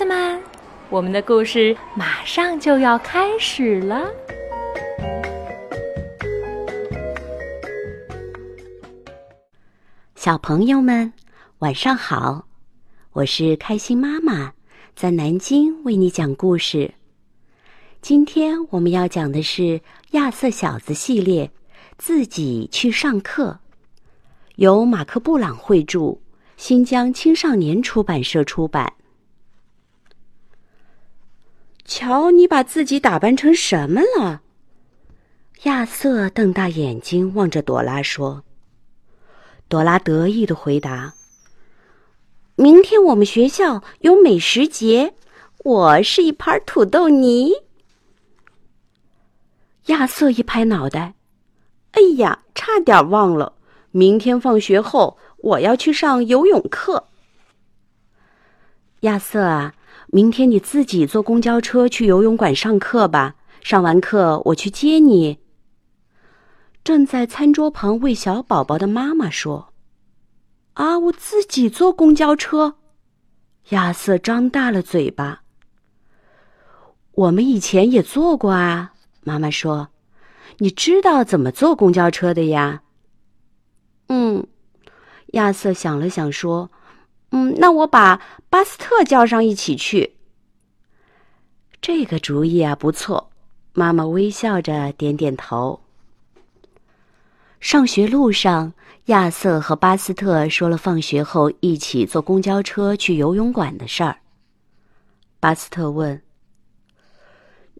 子们，我们的故事马上就要开始了。小朋友们，晚上好！我是开心妈妈，在南京为你讲故事。今天我们要讲的是《亚瑟小子》系列，自己去上课，由马克·布朗绘著，新疆青少年出版社出版。瞧，你把自己打扮成什么了？亚瑟瞪大眼睛望着朵拉说。朵拉得意的回答：“明天我们学校有美食节，我是一盘土豆泥。”亚瑟一拍脑袋：“哎呀，差点忘了，明天放学后我要去上游泳课。”亚瑟啊，明天你自己坐公交车去游泳馆上课吧。上完课我去接你。正在餐桌旁喂小宝宝的妈妈说：“啊，我自己坐公交车。”亚瑟张大了嘴巴。我们以前也坐过啊，妈妈说：“你知道怎么坐公交车的呀？”嗯，亚瑟想了想说：“嗯，那我把巴斯特叫上一起去。”这个主意啊，不错。妈妈微笑着点点头。上学路上，亚瑟和巴斯特说了放学后一起坐公交车去游泳馆的事儿。巴斯特问：“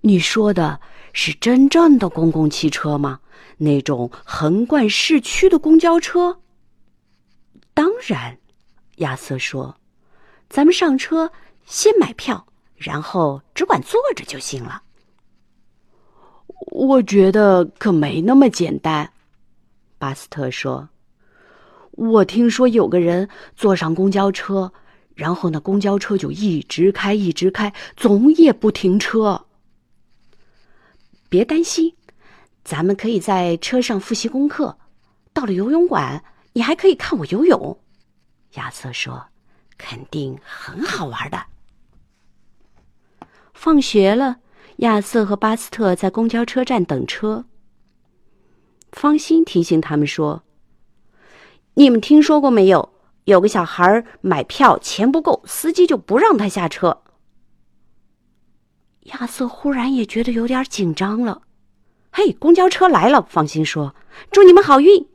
你说的是真正的公共汽车吗？那种横贯市区的公交车？”“当然。”亚瑟说，“咱们上车先买票，然后只管坐着就行了。”“我觉得可没那么简单。”巴斯特说：“我听说有个人坐上公交车，然后那公交车就一直开，一直开，总也不停车。别担心，咱们可以在车上复习功课。到了游泳馆，你还可以看我游泳。”亚瑟说：“肯定很好玩的。”放学了，亚瑟和巴斯特在公交车站等车。方心提醒他们说：“你们听说过没有？有个小孩买票钱不够，司机就不让他下车。”亚瑟忽然也觉得有点紧张了。“嘿，公交车来了！”方心说，“祝你们好运。”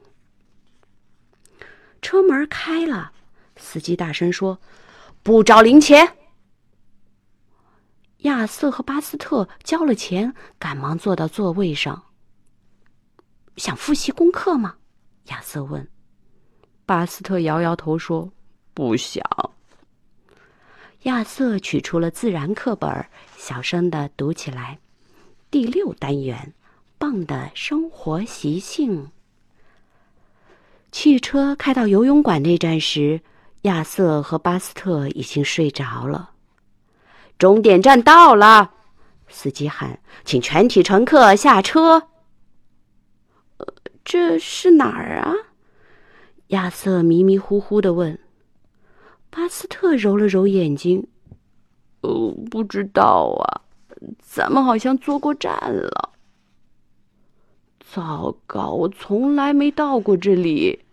车门开了，司机大声说：“不找零钱。”亚瑟和巴斯特交了钱，赶忙坐到座位上。想复习功课吗？亚瑟问。巴斯特摇摇头说：“不想。”亚瑟取出了自然课本，小声的读起来：“第六单元，棒的生活习性。”汽车开到游泳馆那站时，亚瑟和巴斯特已经睡着了。终点站到了，司机喊：“请全体乘客下车。”呃这是哪儿啊？亚瑟迷迷糊糊的问。巴斯特揉了揉眼睛，哦，不知道啊，咱们好像坐过站了。糟糕，我从来没到过这里。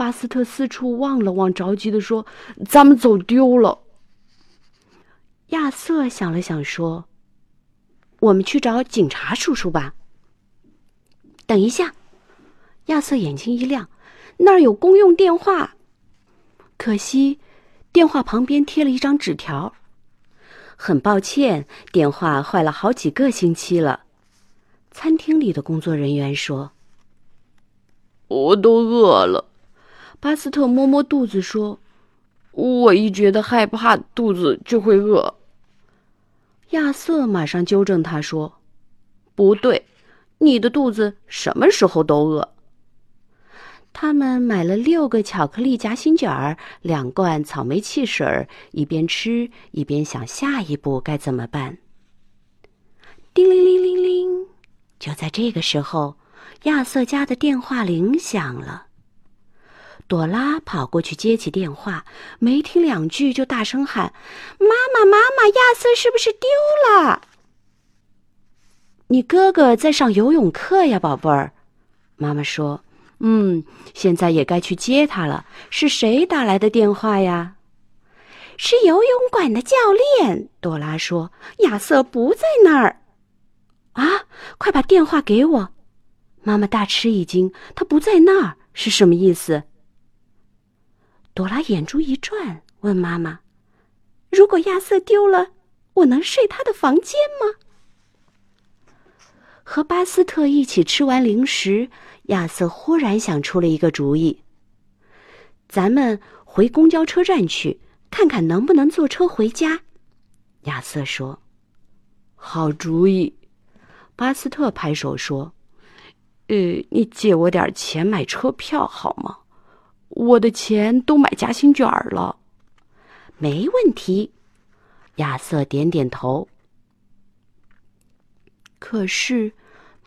巴斯特四处望了望，着急的说：“咱们走丢了。”亚瑟想了想说：“我们去找警察叔叔吧。”等一下。亚瑟眼睛一亮，那儿有公用电话。可惜，电话旁边贴了一张纸条。很抱歉，电话坏了好几个星期了。餐厅里的工作人员说：“我都饿了。”巴斯特摸摸肚子说：“我一觉得害怕，肚子就会饿。”亚瑟马上纠正他说：“不对，你的肚子什么时候都饿。”他们买了六个巧克力夹心卷儿，两罐草莓汽水儿，一边吃一边想下一步该怎么办。叮铃铃铃铃！就在这个时候，亚瑟家的电话铃响了。朵拉跑过去接起电话，没听两句就大声喊：“妈妈，妈妈，亚瑟是不是丢了？”你哥哥在上游泳课呀，宝贝儿。妈妈说：“嗯，现在也该去接他了。”是谁打来的电话呀？是游泳馆的教练。朵拉说：“亚瑟不在那儿。”啊，快把电话给我！妈妈大吃一惊：“他不在那儿是什么意思？”朵拉眼珠一转，问妈妈：“如果亚瑟丢了，我能睡他的房间吗？”和巴斯特一起吃完零食，亚瑟忽然想出了一个主意：“咱们回公交车站去，看看能不能坐车回家。”亚瑟说：“好主意。”巴斯特拍手说：“呃，你借我点钱买车票好吗？”我的钱都买夹心卷了，没问题。亚瑟点点头。可是，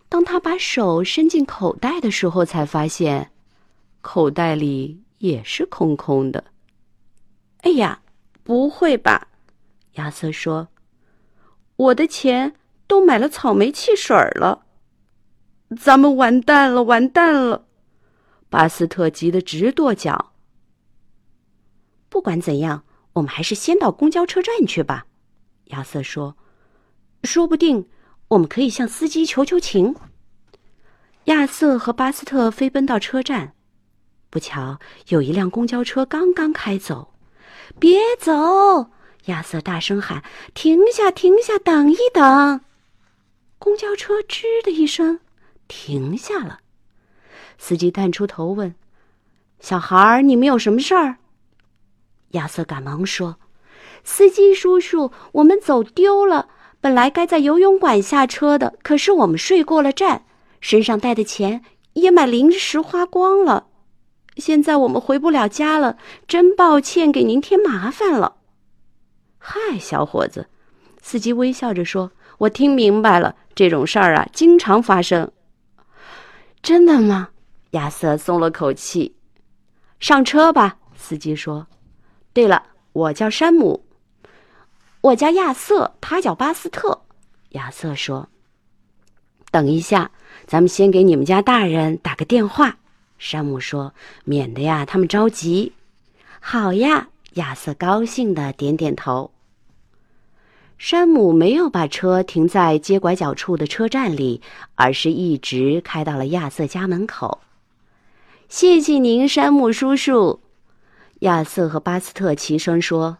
当他把手伸进口袋的时候，才发现口袋里也是空空的。哎呀，不会吧？亚瑟说：“我的钱都买了草莓汽水了。”咱们完蛋了，完蛋了！巴斯特急得直跺脚。不管怎样，我们还是先到公交车站去吧。亚瑟说：“说不定我们可以向司机求求情。”亚瑟和巴斯特飞奔到车站，不巧有一辆公交车刚刚开走。“别走！”亚瑟大声喊，“停下，停下，等一等！”公交车吱的一声停下了。司机探出头问：“小孩儿，你们有什么事儿？”亚瑟赶忙说：“司机叔叔，我们走丢了。本来该在游泳馆下车的，可是我们睡过了站，身上带的钱也买零食花光了。现在我们回不了家了，真抱歉，给您添麻烦了。”“嗨，小伙子！”司机微笑着说，“我听明白了，这种事儿啊，经常发生。”“真的吗？”亚瑟松了口气，上车吧。司机说：“对了，我叫山姆，我叫亚瑟，他叫巴斯特。”亚瑟说：“等一下，咱们先给你们家大人打个电话。”山姆说：“免得呀，他们着急。”好呀，亚瑟高兴的点点头。山姆没有把车停在街拐角处的车站里，而是一直开到了亚瑟家门口。谢谢您，山姆叔叔。亚瑟和巴斯特齐声说：“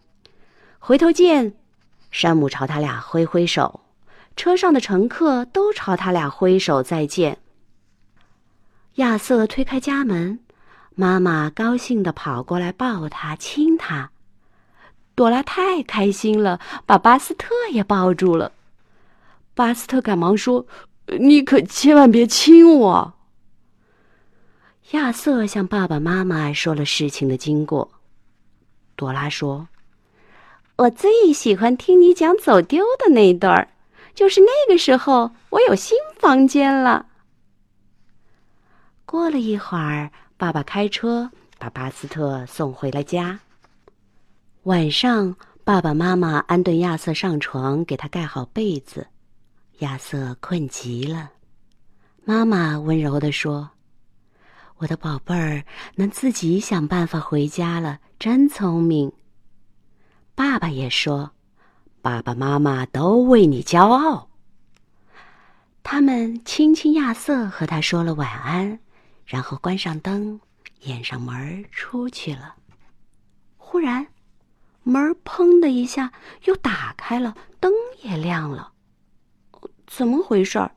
回头见。”山姆朝他俩挥挥手，车上的乘客都朝他俩挥手再见。亚瑟推开家门，妈妈高兴的跑过来抱他亲他。朵拉太开心了，把巴斯特也抱住了。巴斯特赶忙说：“你可千万别亲我。”亚瑟向爸爸妈妈说了事情的经过。朵拉说：“我最喜欢听你讲走丢的那段儿，就是那个时候我有新房间了。”过了一会儿，爸爸开车把巴斯特送回了家。晚上，爸爸妈妈安顿亚瑟上床，给他盖好被子。亚瑟困极了，妈妈温柔地说。我的宝贝儿能自己想办法回家了，真聪明。爸爸也说：“爸爸妈妈都为你骄傲。”他们亲亲亚瑟，和他说了晚安，然后关上灯，掩上门出去了。忽然，门砰的一下又打开了，灯也亮了。怎么回事？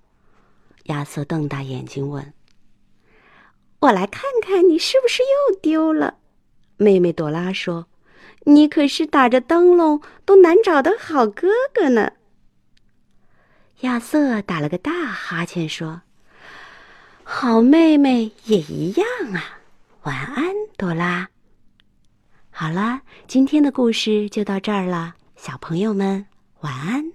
亚瑟瞪大眼睛问。我来看看你是不是又丢了，妹妹朵拉说：“你可是打着灯笼都难找的好哥哥呢。”亚瑟打了个大哈欠说：“好妹妹也一样啊，晚安，朵拉。”好了，今天的故事就到这儿了，小朋友们晚安。